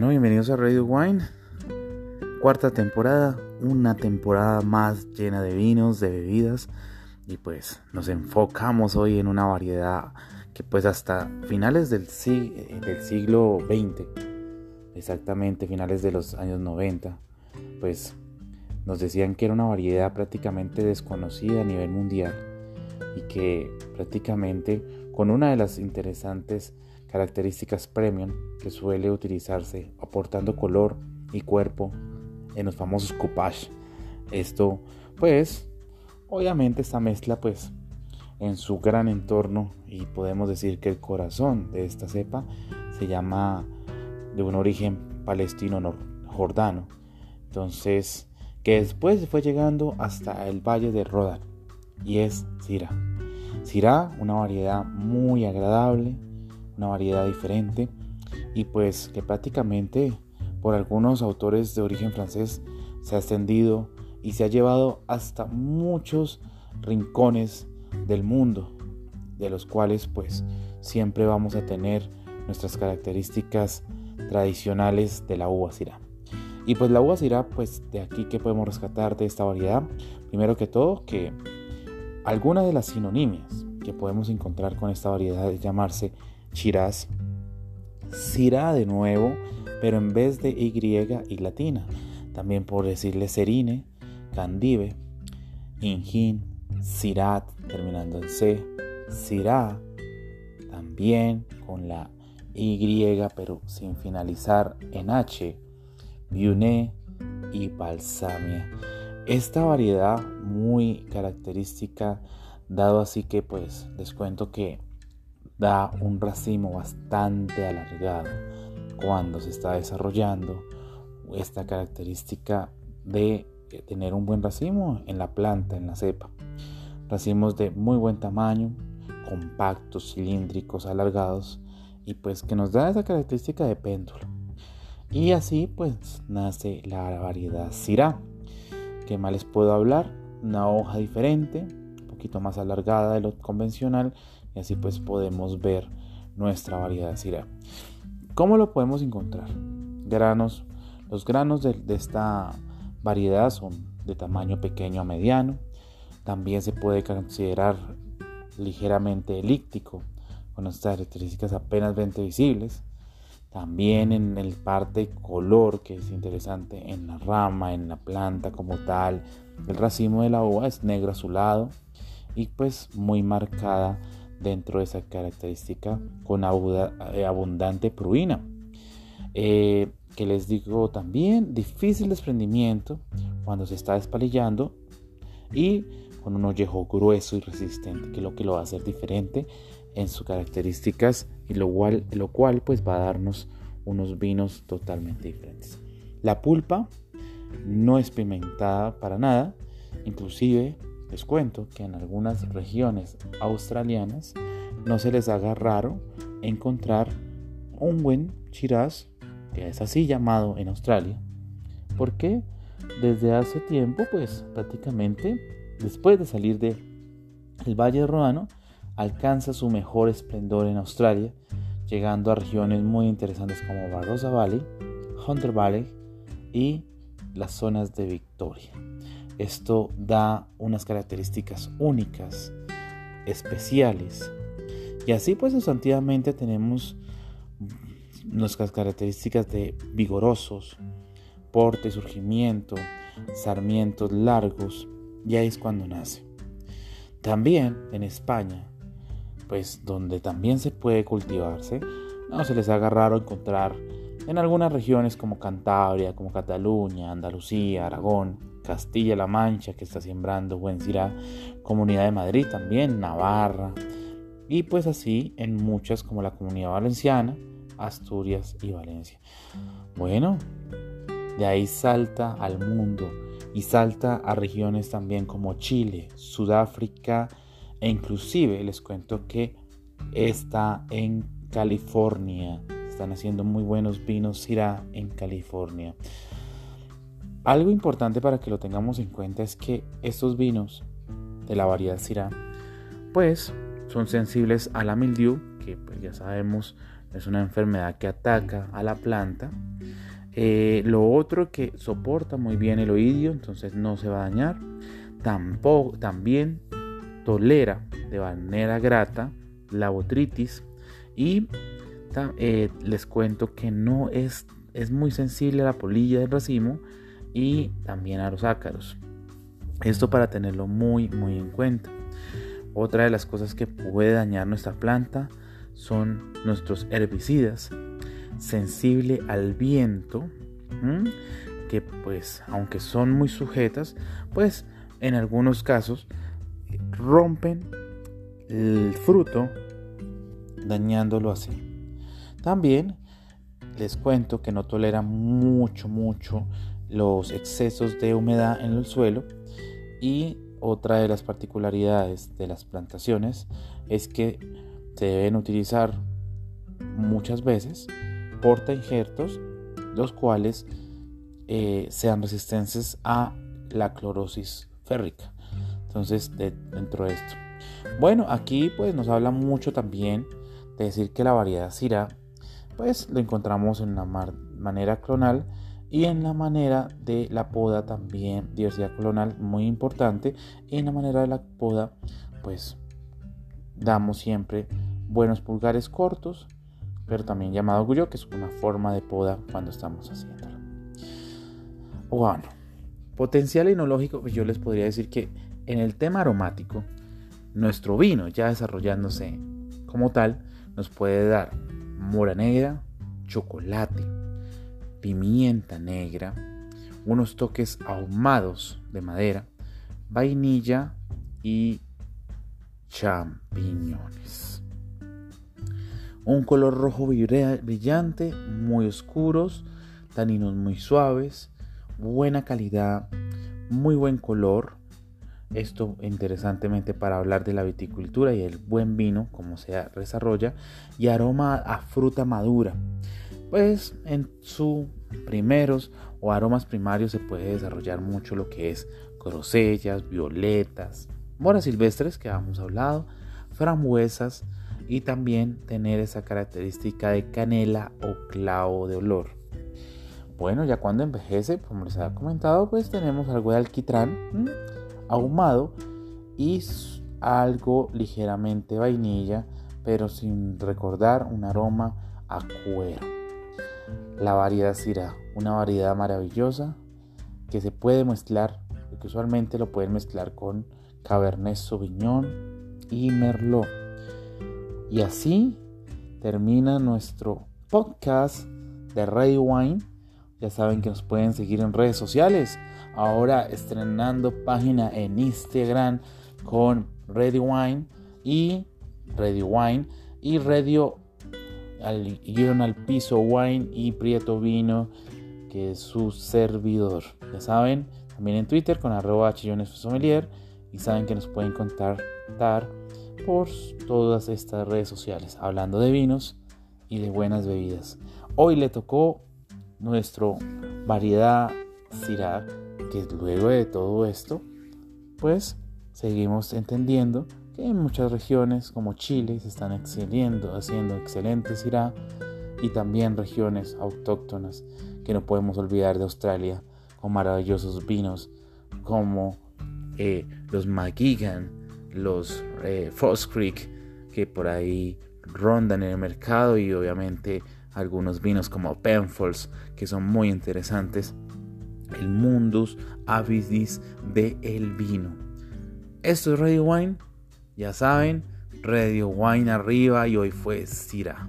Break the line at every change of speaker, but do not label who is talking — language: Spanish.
Bueno, bienvenidos a Radio Wine. Cuarta temporada, una temporada más llena de vinos, de bebidas. Y pues nos enfocamos hoy en una variedad que pues hasta finales del, del siglo XX, exactamente finales de los años 90, pues nos decían que era una variedad prácticamente desconocida a nivel mundial y que prácticamente con una de las interesantes características premium que suele utilizarse aportando color y cuerpo en los famosos coupage. Esto pues obviamente esta mezcla pues en su gran entorno y podemos decir que el corazón de esta cepa se llama de un origen palestino jordano. Entonces, que después fue llegando hasta el valle de Rodan y es Syrah. Syrah, una variedad muy agradable, una variedad diferente y pues que prácticamente por algunos autores de origen francés se ha extendido y se ha llevado hasta muchos rincones del mundo, de los cuales pues siempre vamos a tener nuestras características tradicionales de la uva Syrah. Y pues la uva Syrah, pues de aquí que podemos rescatar de esta variedad, primero que todo que algunas de las sinonimias que podemos encontrar con esta variedad es llamarse Shiraz, Syrah de nuevo, pero en vez de Y y latina. También por decirle Serine, Candive, Injin, Sirat, terminando en C, Sirá, también con la Y, pero sin finalizar en H, Viuné y Balsamia. Esta variedad muy característica, dado así que pues les cuento que da un racimo bastante alargado cuando se está desarrollando esta característica de tener un buen racimo en la planta, en la cepa. Racimos de muy buen tamaño, compactos, cilíndricos, alargados y pues que nos da esa característica de péndulo. Y así pues nace la variedad Syrah. ¿Qué más les puedo hablar? Una hoja diferente, un poquito más alargada de lo convencional y así pues podemos ver nuestra variedad Syrah. ¿Cómo lo podemos encontrar? Granos. Los granos de, esta variedad son de tamaño pequeño a mediano. También se puede considerar ligeramente elíptico, con estas características apenas visibles. También en el parte color, que es interesante en la rama, en la planta como tal. El racimo de la uva es negro azulado y pues muy marcada dentro de esa característica con eh, abundante pruina. Eh, que les digo también, difícil desprendimiento cuando se está despalillando y con un ollejo grueso y resistente, que es lo que lo va a hacer diferente en sus características y lo cual, lo cual pues va a darnos unos vinos totalmente diferentes. La pulpa no es pimentada para nada, inclusive les cuento que en algunas regiones australianas no se les haga raro encontrar un buen Shiraz, que es así llamado en Australia, porque desde hace tiempo, pues prácticamente después de salir del el Valle Rodano, alcanza su mejor esplendor en Australia, llegando a regiones muy interesantes como Barrosa Valley, Hunter Valley y las zonas de Victoria. Esto da unas características únicas, especiales. Y así pues sustantivamente tenemos nuestras características de vigorosos, porte, surgimiento, sarmientos largos, y ahí es cuando nace. También en España, pues donde también se puede cultivarse, no se les haga raro encontrar en algunas regiones como Cantabria, como Cataluña, Andalucía, Aragón, Castilla-La Mancha, que está sembrando buen Syrah, Comunidad de Madrid también, Navarra, y pues así en muchas como la Comunidad Valenciana, Asturias y Valencia. Bueno, de ahí salta al mundo y salta a regiones también como Chile, Sudáfrica e inclusive les cuento que está en California. Están haciendo muy buenos vinos Syrah en California. Algo importante para que lo tengamos en cuenta es que estos vinos de la variedad Syrah, pues son sensibles a la mildiu, que pues ya sabemos es una enfermedad que ataca a la planta. Eh, lo otro que soporta muy bien el oídio, entonces no se va a dañar. Tampoco, también tolera de manera grata la botritis y eh, les cuento que no es, es muy sensible a la polilla del racimo y también a los ácaros. Esto para tenerlo muy muy en cuenta. Otra de las cosas que puede dañar nuestra planta son nuestros herbicidas, sensible al viento, que pues aunque son muy sujetas, pues en algunos casos rompen el fruto dañándolo así. También les cuento que no tolera mucho, mucho los excesos de humedad en el suelo y otra de las particularidades de las plantaciones es que se deben utilizar muchas veces porta injertos los cuales eh, sean resistentes a la clorosis férrica entonces dentro de esto. Bueno aquí pues nos habla mucho también de decir que la variedad Syrah pues lo encontramos en una manera clonal y en la manera de la poda también diversidad clonal muy importante y en la manera de la poda pues damos siempre buenos pulgares cortos pero también llamado gullo que es una forma de poda cuando estamos haciéndolo. Bueno potencial enológico pues yo les podría decir que en el tema aromático nuestro vino ya desarrollándose como tal nos puede dar mora negra chocolate pimienta negra, unos toques ahumados de madera, vainilla y champiñones. Un color rojo brillante, muy oscuros, taninos muy suaves, buena calidad, muy buen color. Esto interesantemente para hablar de la viticultura y el buen vino, como se desarrolla, y aroma a fruta madura pues en sus primeros o aromas primarios se puede desarrollar mucho lo que es grosellas, violetas, moras silvestres que habíamos hablado, frambuesas y también tener esa característica de canela o clavo de olor. Bueno, ya cuando envejece, como les había comentado, pues tenemos algo de alquitrán ahumado y algo ligeramente vainilla, pero sin recordar un aroma a cuero. La variedad Syrah, una variedad maravillosa que se puede mezclar, que usualmente lo pueden mezclar con Cabernet Sauvignon y Merlot. Y así termina nuestro podcast de Ready Wine. Ya saben que nos pueden seguir en redes sociales. Ahora estrenando página en Instagram con Ready Wine y Ready Wine y Radio al guion al piso wine y prieto vino que es su servidor. Ya saben también en twitter con arroba chillones y saben que nos pueden contactar por todas estas redes sociales. Hablando de vinos y de buenas bebidas. Hoy le tocó nuestro variedad Syrah que luego de todo esto pues seguimos entendiendo en muchas regiones como Chile se están excediendo, haciendo excelentes irá y también regiones autóctonas que no podemos olvidar de Australia con maravillosos vinos como eh, los McGigan, los eh, Creek que por ahí rondan en el mercado y obviamente algunos vinos como Penfolds que son muy interesantes el mundus avidis de el vino esto es Radio Wine ya saben, Radio Wine arriba y hoy fue Sira.